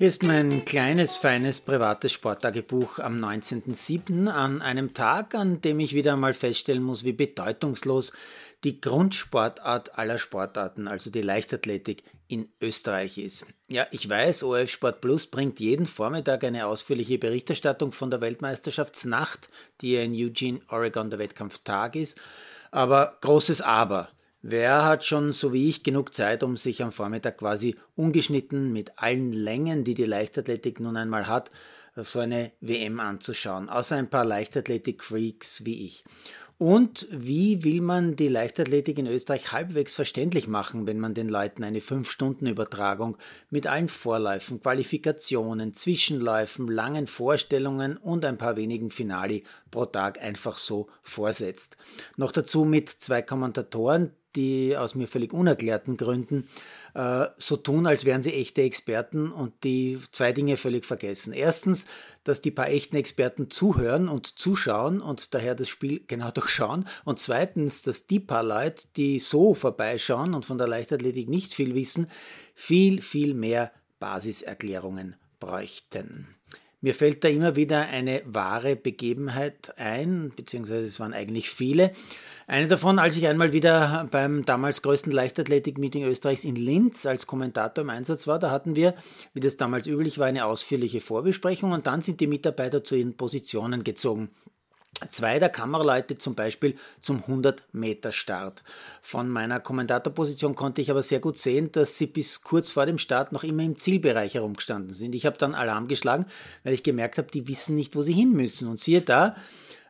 Hier ist mein kleines, feines, privates Sporttagebuch am 19.07. an einem Tag, an dem ich wieder einmal feststellen muss, wie bedeutungslos die Grundsportart aller Sportarten, also die Leichtathletik, in Österreich ist. Ja, ich weiß, OF Sport Plus bringt jeden Vormittag eine ausführliche Berichterstattung von der Weltmeisterschaftsnacht, die ja in Eugene, Oregon der Wettkampftag ist. Aber großes Aber. Wer hat schon, so wie ich, genug Zeit, um sich am Vormittag quasi ungeschnitten mit allen Längen, die die Leichtathletik nun einmal hat, so eine WM anzuschauen, außer ein paar Leichtathletik-Freaks wie ich. Und wie will man die Leichtathletik in Österreich halbwegs verständlich machen, wenn man den Leuten eine 5-Stunden-Übertragung mit allen Vorläufen, Qualifikationen, Zwischenläufen, langen Vorstellungen und ein paar wenigen Finali pro Tag einfach so vorsetzt? Noch dazu mit zwei Kommentatoren, die aus mir völlig unerklärten Gründen so tun, als wären sie echte Experten und die zwei Dinge völlig vergessen. Erstens, dass die paar echten Experten zuhören und zuschauen und daher das Spiel genau durchschauen. Und zweitens, dass die paar Leute, die so vorbeischauen und von der Leichtathletik nicht viel wissen, viel, viel mehr Basiserklärungen bräuchten. Mir fällt da immer wieder eine wahre Begebenheit ein, beziehungsweise es waren eigentlich viele. Eine davon, als ich einmal wieder beim damals größten Leichtathletik-Meeting Österreichs in Linz als Kommentator im Einsatz war, da hatten wir, wie das damals üblich war, eine ausführliche Vorbesprechung und dann sind die Mitarbeiter zu ihren Positionen gezogen zwei der Kameraleute zum Beispiel zum 100-Meter-Start. Von meiner Kommentatorposition konnte ich aber sehr gut sehen, dass sie bis kurz vor dem Start noch immer im Zielbereich herumgestanden sind. Ich habe dann Alarm geschlagen, weil ich gemerkt habe, die wissen nicht, wo sie hin müssen. Und siehe da,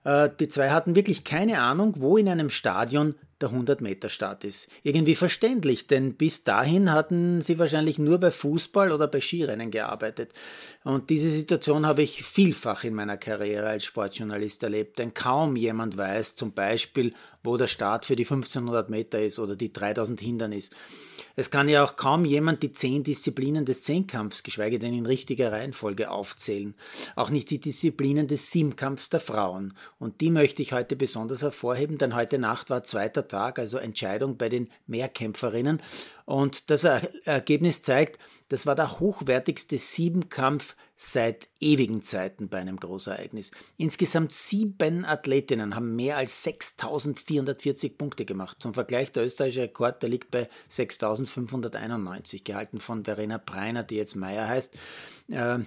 äh, die zwei hatten wirklich keine Ahnung, wo in einem Stadion der 100-Meter-Start ist. Irgendwie verständlich, denn bis dahin hatten sie wahrscheinlich nur bei Fußball oder bei Skirennen gearbeitet. Und diese Situation habe ich vielfach in meiner Karriere als Sportjournalist erlebt, denn kaum jemand weiß zum Beispiel, wo der Start für die 1500 Meter ist oder die 3000 Hindernis. Es kann ja auch kaum jemand die zehn Disziplinen des Zehnkampfs, geschweige denn in richtiger Reihenfolge aufzählen. Auch nicht die Disziplinen des Siebenkampfs der Frauen. Und die möchte ich heute besonders hervorheben, denn heute Nacht war zweiter Tag, also Entscheidung bei den Mehrkämpferinnen. Und das Ergebnis zeigt, das war der hochwertigste Siebenkampf seit ewigen Zeiten bei einem Großereignis. Insgesamt sieben Athletinnen haben mehr als 6.440 Punkte gemacht. Zum Vergleich, der österreichische Rekord, der liegt bei 6.591, gehalten von Verena Breiner, die jetzt Meier heißt. Äh,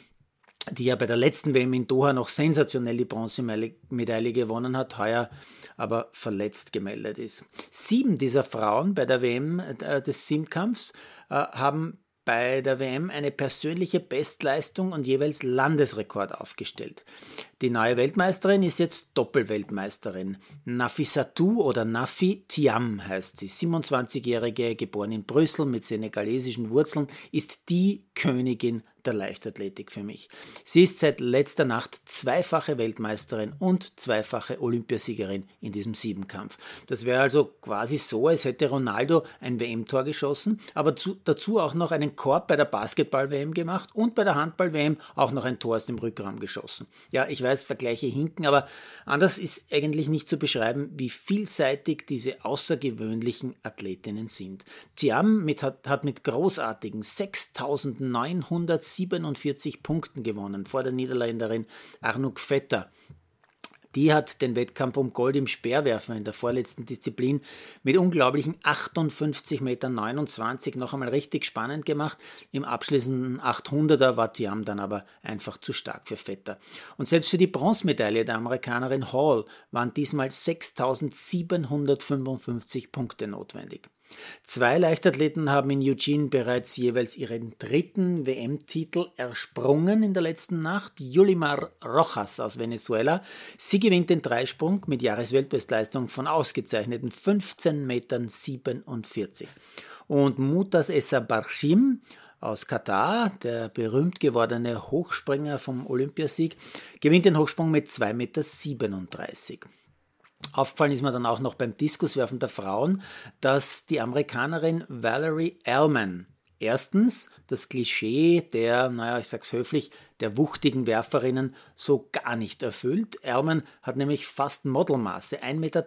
die ja bei der letzten WM in Doha noch sensationell die Bronzemedaille gewonnen hat, heuer aber verletzt gemeldet ist. Sieben dieser Frauen bei der WM äh, des Simkampfs äh, haben bei der WM eine persönliche Bestleistung und jeweils Landesrekord aufgestellt. Die neue Weltmeisterin ist jetzt Doppelweltmeisterin. Nafissatou oder Nafi Tiam heißt sie. 27-jährige, geboren in Brüssel mit senegalesischen Wurzeln, ist die Königin der Leichtathletik für mich. Sie ist seit letzter Nacht zweifache Weltmeisterin und zweifache Olympiasiegerin in diesem Siebenkampf. Das wäre also quasi so, als hätte Ronaldo ein WM-Tor geschossen, aber zu, dazu auch noch einen Korb bei der Basketball-WM gemacht und bei der Handball-WM auch noch ein Tor aus dem Rückraum geschossen. Ja, ich weiß, Vergleiche hinken, aber anders ist eigentlich nicht zu beschreiben, wie vielseitig diese außergewöhnlichen Athletinnen sind. Tiam mit, hat, hat mit großartigen 6900 47 Punkten gewonnen vor der Niederländerin Arnouk Vetter. Die hat den Wettkampf um Gold im Speerwerfen in der vorletzten Disziplin mit unglaublichen 58,29 Meter noch einmal richtig spannend gemacht. Im abschließenden 800er war Tiam dann aber einfach zu stark für Vetter. Und selbst für die Bronzemedaille der Amerikanerin Hall waren diesmal 6.755 Punkte notwendig. Zwei Leichtathleten haben in Eugene bereits jeweils ihren dritten WM-Titel ersprungen in der letzten Nacht. Yulimar Rojas aus Venezuela. Sie gewinnt den Dreisprung mit Jahresweltbestleistung von ausgezeichneten 15,47 Metern. Und Mutas Essa Barshim aus Katar, der berühmt gewordene Hochspringer vom Olympiasieg, gewinnt den Hochsprung mit 2,37 Meter. Aufgefallen ist mir dann auch noch beim Diskuswerfen der Frauen, dass die Amerikanerin Valerie Ellman erstens das Klischee der, naja, ich sag's höflich, der wuchtigen Werferinnen so gar nicht erfüllt. Ellman hat nämlich fast Modelmaße, 1,83 Meter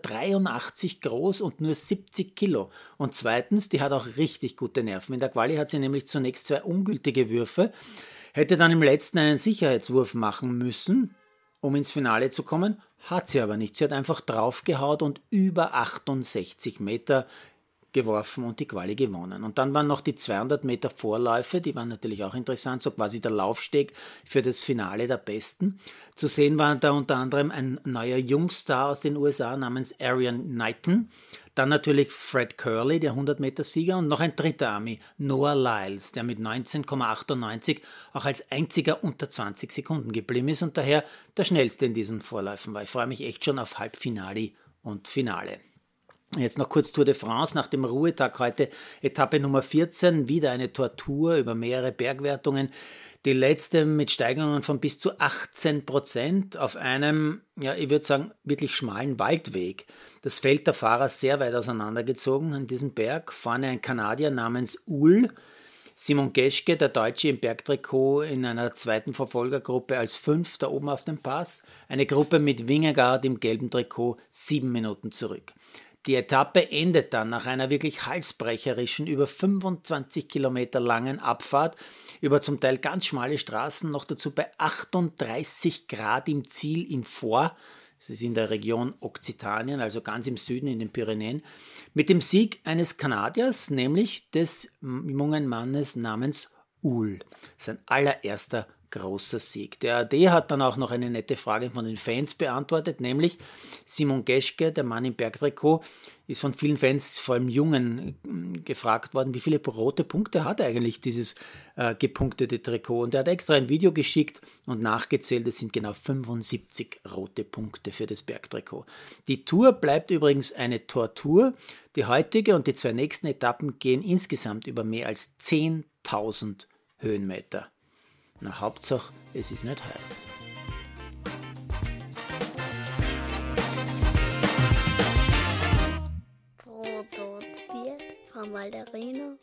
groß und nur 70 Kilo. Und zweitens, die hat auch richtig gute Nerven. In der Quali hat sie nämlich zunächst zwei ungültige Würfe Hätte dann im letzten einen Sicherheitswurf machen müssen, um ins Finale zu kommen, hat sie aber nicht. Sie hat einfach draufgehaut und über 68 Meter geworfen und die Quali gewonnen. Und dann waren noch die 200 Meter Vorläufe, die waren natürlich auch interessant, so quasi der Laufsteg für das Finale der Besten. Zu sehen war da unter anderem ein neuer Jungstar aus den USA namens Arian Knighton, dann natürlich Fred Curley, der 100-Meter-Sieger, und noch ein dritter Ami, Noah Lyles, der mit 19,98 auch als einziger unter 20 Sekunden geblieben ist und daher der schnellste in diesen Vorläufen war. Ich freue mich echt schon auf Halbfinale und Finale. Jetzt noch kurz Tour de France nach dem Ruhetag heute. Etappe Nummer 14, wieder eine Tortur über mehrere Bergwertungen. Die letzte mit Steigerungen von bis zu 18 Prozent auf einem, ja, ich würde sagen, wirklich schmalen Waldweg. Das Feld der Fahrer sehr weit auseinandergezogen an diesem Berg. Vorne ein Kanadier namens Uhl. Simon Geschke, der Deutsche im Bergtrikot, in einer zweiten Verfolgergruppe als Fünfter oben auf dem Pass. Eine Gruppe mit Wingegaard im gelben Trikot sieben Minuten zurück. Die Etappe endet dann nach einer wirklich halsbrecherischen, über 25 Kilometer langen Abfahrt über zum Teil ganz schmale Straßen, noch dazu bei 38 Grad im Ziel in Vor. Es ist in der Region Okzitanien, also ganz im Süden in den Pyrenäen, mit dem Sieg eines Kanadiers, nämlich des jungen Mannes namens Uhl. Sein allererster großer Sieg. Der AD hat dann auch noch eine nette Frage von den Fans beantwortet, nämlich Simon Geschke, der Mann im Bergtrikot, ist von vielen Fans, vor allem Jungen, äh, gefragt worden, wie viele rote Punkte hat eigentlich dieses äh, gepunktete Trikot. Und er hat extra ein Video geschickt und nachgezählt, es sind genau 75 rote Punkte für das Bergtrikot. Die Tour bleibt übrigens eine Tortur. Die heutige und die zwei nächsten Etappen gehen insgesamt über mehr als 10.000 Höhenmeter. Na, Hauptsache, es ist nicht heiß. Produziert von Malderino.